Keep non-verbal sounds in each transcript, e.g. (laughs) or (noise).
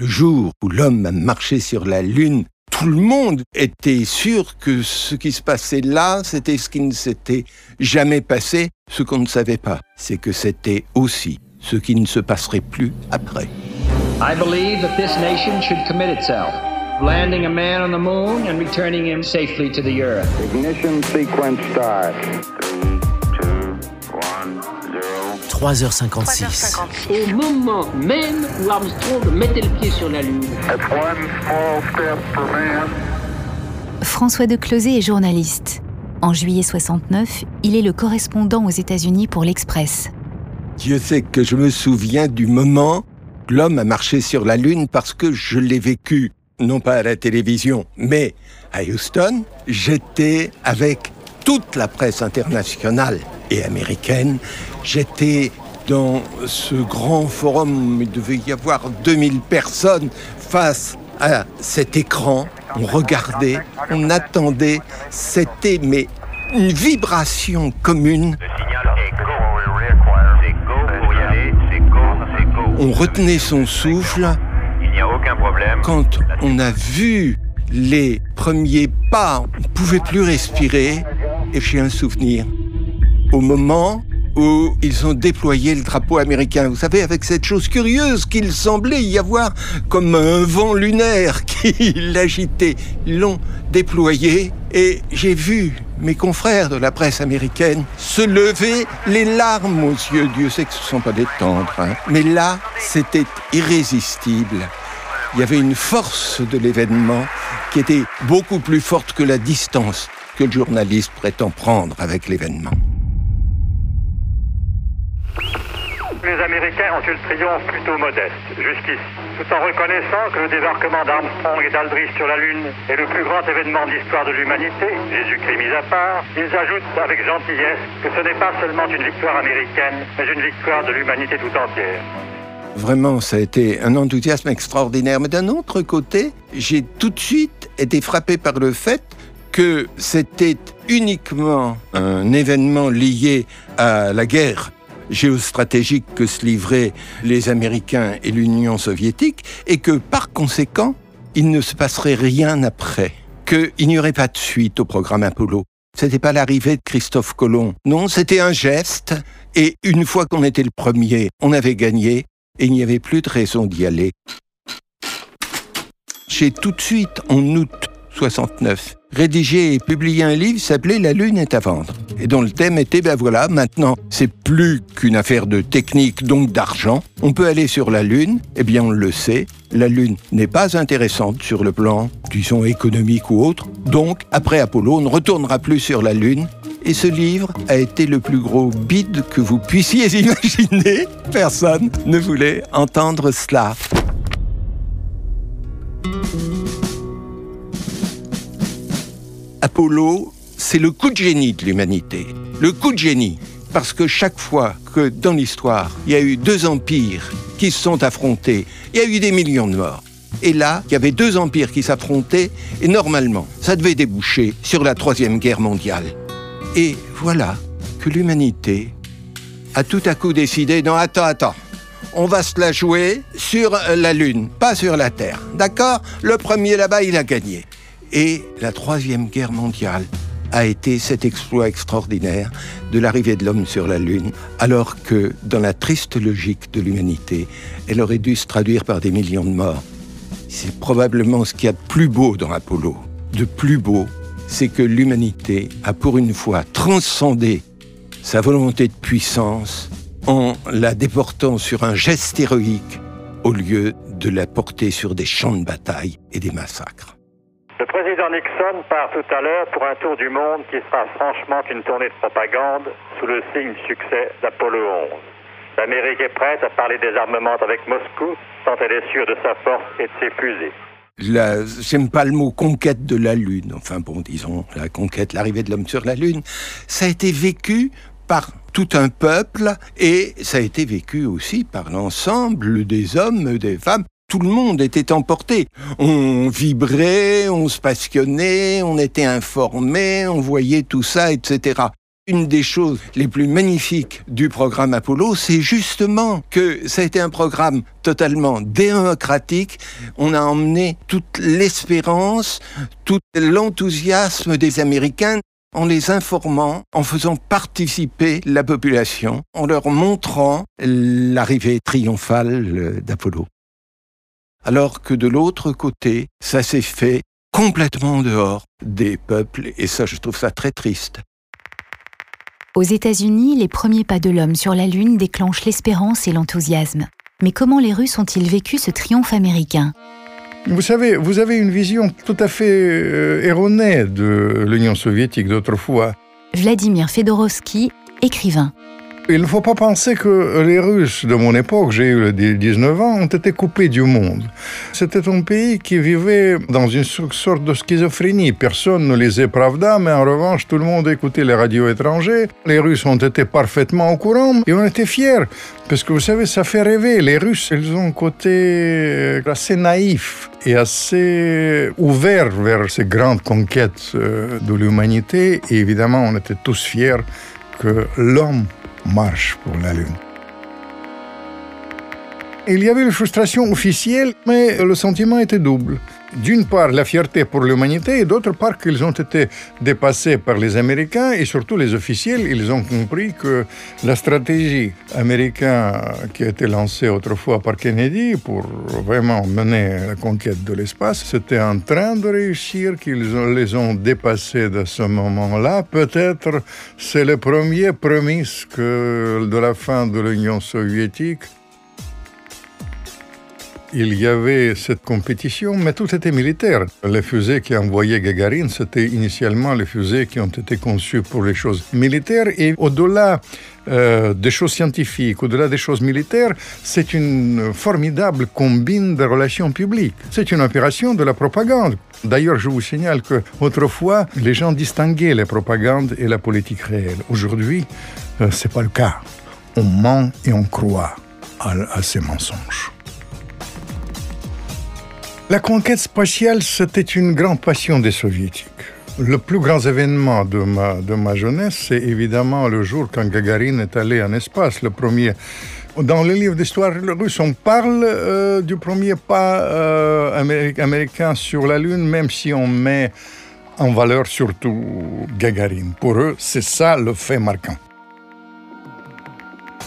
Le jour où l'homme a marché sur la Lune, tout le monde était sûr que ce qui se passait là, c'était ce qui ne s'était jamais passé. Ce qu'on ne savait pas, c'est que c'était aussi ce qui ne se passerait plus après. I believe that this nation should commit itself, landing a man on the moon and returning him safely to the earth. Ignition sequence start. 3h56. Au moment même où Armstrong mettait le pied sur la Lune. That's one small step for man. François de Closet est journaliste. En juillet 69, il est le correspondant aux États-Unis pour l'Express. Dieu sait que je me souviens du moment que l'homme a marché sur la Lune parce que je l'ai vécu, non pas à la télévision, mais à Houston. J'étais avec toute la presse internationale et américaine. J'étais dans ce grand forum, il devait y avoir 2000 personnes face à cet écran. On regardait, on attendait. C'était mais une vibration commune. On retenait son souffle. Il n'y a aucun problème. Quand on a vu les premiers pas, on ne pouvait plus respirer. Et j'ai un souvenir. Au moment où ils ont déployé le drapeau américain. Vous savez, avec cette chose curieuse qu'il semblait y avoir comme un vent lunaire (laughs) qui l'agitait. Ils l'ont déployé et j'ai vu mes confrères de la presse américaine se lever les larmes aux yeux. Dieu sait que ce ne sont pas des tendres. hein. Mais là, c'était irrésistible. Il y avait une force de l'événement qui était beaucoup plus forte que la distance que le journaliste prétend prendre avec l'événement. Les Américains ont eu le triomphe plutôt modeste, jusqu'ici, tout en reconnaissant que le débarquement d'Armstrong et d'Aldrich sur la Lune est le plus grand événement de l'histoire de l'humanité, Jésus-Christ mis à part, ils ajoutent avec gentillesse que ce n'est pas seulement une victoire américaine, mais une victoire de l'humanité tout entière. Vraiment, ça a été un enthousiasme extraordinaire. Mais d'un autre côté, j'ai tout de suite été frappé par le fait que c'était uniquement un événement lié à la guerre géostratégique que se livraient les Américains et l'Union soviétique, et que par conséquent, il ne se passerait rien après, qu'il n'y aurait pas de suite au programme Apollo. C'était pas l'arrivée de Christophe Colomb. Non, c'était un geste, et une fois qu'on était le premier, on avait gagné, et il n'y avait plus de raison d'y aller. J'ai tout de suite, en août 69, rédigé et publié un livre qui s'appelait La Lune est à vendre. Et dont le thème était, ben voilà, maintenant, c'est plus qu'une affaire de technique, donc d'argent. On peut aller sur la Lune, eh bien on le sait, la Lune n'est pas intéressante sur le plan, disons, économique ou autre. Donc, après Apollo, on ne retournera plus sur la Lune. Et ce livre a été le plus gros bide que vous puissiez (laughs) imaginer. Personne ne voulait entendre cela. Apollo, c'est le coup de génie de l'humanité. Le coup de génie. Parce que chaque fois que dans l'histoire, il y a eu deux empires qui se sont affrontés, il y a eu des millions de morts. Et là, il y avait deux empires qui s'affrontaient, et normalement, ça devait déboucher sur la Troisième Guerre mondiale. Et voilà que l'humanité a tout à coup décidé, non, attends, attends, on va se la jouer sur la Lune, pas sur la Terre. D'accord? Le premier là-bas, il a gagné. Et la Troisième Guerre mondiale a été cet exploit extraordinaire de l'arrivée de l'homme sur la Lune, alors que dans la triste logique de l'humanité, elle aurait dû se traduire par des millions de morts. C'est probablement ce qu'il y a de plus beau dans Apollo. De plus beau, c'est que l'humanité a pour une fois transcendé sa volonté de puissance en la déportant sur un geste héroïque au lieu de la porter sur des champs de bataille et des massacres. Le président Nixon part tout à l'heure pour un tour du monde qui sera franchement une tournée de propagande sous le signe du succès d'Apollo 11. L'Amérique est prête à parler des armements avec Moscou tant elle est sûre de sa force et de ses fusées. J'aime pas le mot conquête de la Lune. Enfin bon, disons, la conquête, l'arrivée de l'homme sur la Lune. Ça a été vécu par tout un peuple et ça a été vécu aussi par l'ensemble des hommes, des femmes. Tout le monde était emporté. On vibrait, on se passionnait, on était informé, on voyait tout ça, etc. Une des choses les plus magnifiques du programme Apollo, c'est justement que ça a été un programme totalement démocratique. On a emmené toute l'espérance, tout l'enthousiasme des Américains en les informant, en faisant participer la population, en leur montrant l'arrivée triomphale d'Apollo. Alors que de l'autre côté, ça s'est fait complètement dehors des peuples, et ça je trouve ça très triste. Aux États-Unis, les premiers pas de l'homme sur la Lune déclenchent l'espérance et l'enthousiasme. Mais comment les Russes ont-ils vécu ce triomphe américain? Vous savez, vous avez une vision tout à fait euh, erronée de l'Union soviétique d'autrefois. Vladimir Fedorovski, écrivain. Il ne faut pas penser que les Russes de mon époque, j'ai eu 19 ans, ont été coupés du monde. C'était un pays qui vivait dans une sorte de schizophrénie. Personne ne lisait Pravda, mais en revanche, tout le monde écoutait les radios étrangers. Les Russes ont été parfaitement au courant et on était fiers. Parce que vous savez, ça fait rêver. Les Russes, ils ont un côté assez naïf et assez ouvert vers ces grandes conquêtes euh, de l'humanité. Et évidemment, on était tous fiers que l'homme marche pour la Lune. Il y avait une frustration officielle, mais le sentiment était double. D'une part, la fierté pour l'humanité, et d'autre part, qu'ils ont été dépassés par les Américains, et surtout les officiels, ils ont compris que la stratégie américaine qui a été lancée autrefois par Kennedy pour vraiment mener la conquête de l'espace, c'était en train de réussir, qu'ils les ont dépassés de ce moment-là. Peut-être c'est le premier prémisse que de la fin de l'Union soviétique il y avait cette compétition, mais tout était militaire. Les fusées qui envoyaient Gagarine, c'était initialement les fusées qui ont été conçues pour les choses militaires. Et au-delà euh, des choses scientifiques, au-delà des choses militaires, c'est une formidable combine de relations publiques. C'est une opération de la propagande. D'ailleurs, je vous signale que autrefois, les gens distinguaient la propagande et la politique réelle. Aujourd'hui, euh, c'est pas le cas. On ment et on croit à, à ces mensonges. La conquête spatiale, c'était une grande passion des soviétiques. Le plus grand événement de ma, de ma jeunesse, c'est évidemment le jour quand Gagarine est allé en espace, le premier. Dans le livre d'histoire russe, on parle euh, du premier pas euh, américain sur la Lune, même si on met en valeur surtout Gagarine. Pour eux, c'est ça le fait marquant.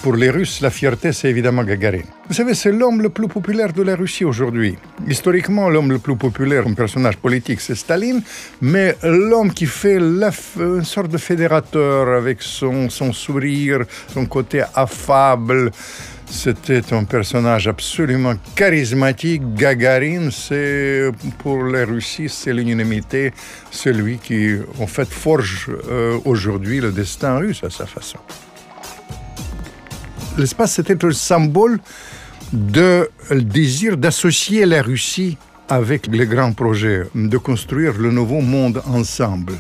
Pour les Russes, la fierté, c'est évidemment Gagarine. Vous savez, c'est l'homme le plus populaire de la Russie aujourd'hui. Historiquement, l'homme le plus populaire, un personnage politique, c'est Staline, mais l'homme qui fait une sorte de fédérateur avec son, son sourire, son côté affable, c'était un personnage absolument charismatique. Gagarine, c'est pour la Russie, c'est l'unanimité, celui qui en fait forge euh, aujourd'hui le destin russe à sa façon l'espace, c'était le symbole de désir d'associer la Russie avec les grands projets, de construire le nouveau monde ensemble.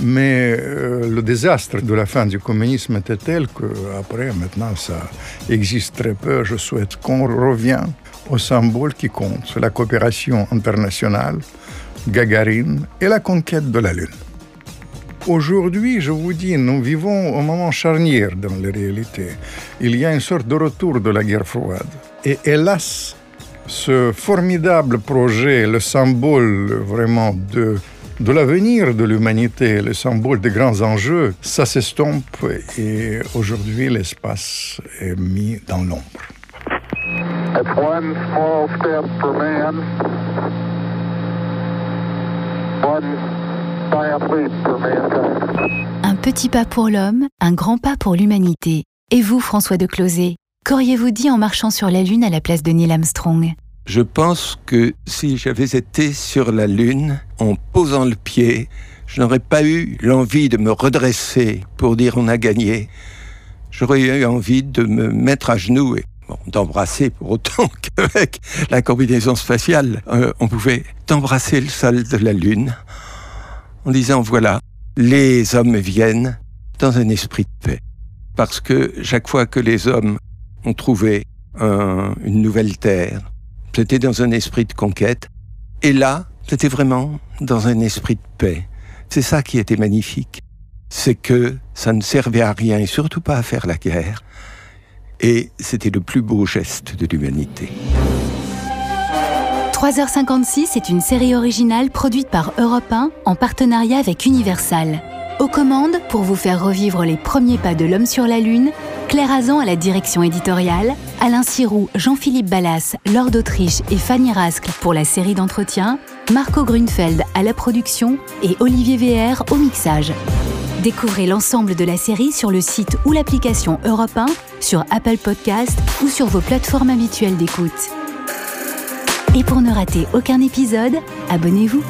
Mais euh, le désastre de la fin du communisme était tel que après, maintenant, ça existe très peu. Je souhaite qu'on revienne au symbole qui compte, la coopération internationale, Gagarine et la conquête de la Lune. Aujourd'hui, je vous dis, nous vivons un moment charnière dans la réalité. Il y a une sorte de retour de la guerre froide. Et hélas, ce formidable projet, le symbole vraiment de, de l'avenir de l'humanité, le symbole des grands enjeux, ça s'estompe et aujourd'hui l'espace est mis dans l'ombre. one un petit pas pour l'homme, un grand pas pour l'humanité. Et vous, François de Closet, qu'auriez-vous dit en marchant sur la Lune à la place de Neil Armstrong? Je pense que si j'avais été sur la Lune, en posant le pied, je n'aurais pas eu l'envie de me redresser pour dire on a gagné. J'aurais eu envie de me mettre à genoux et d'embrasser pour autant (laughs) qu'avec la combinaison spatiale, euh, on pouvait embrasser le sol de la Lune en disant voilà, les hommes viennent dans un esprit de paix. Parce que chaque fois que les hommes ont trouvé une nouvelle terre, c'était dans un esprit de conquête. Et là, c'était vraiment dans un esprit de paix. C'est ça qui était magnifique. C'est que ça ne servait à rien et surtout pas à faire la guerre. Et c'était le plus beau geste de l'humanité. 3h56 est une série originale produite par Europe 1 en partenariat avec Universal. Aux commandes, pour vous faire revivre les premiers pas de l'homme sur la Lune, Claire Azan à la direction éditoriale, Alain Sirou, Jean-Philippe Ballas, Lord d'Autriche et Fanny Rascle pour la série d'entretien, Marco Grunfeld à la production et Olivier VR au mixage. Découvrez l'ensemble de la série sur le site ou l'application Europe 1, sur Apple Podcast ou sur vos plateformes habituelles d'écoute. Et pour ne rater aucun épisode, abonnez-vous.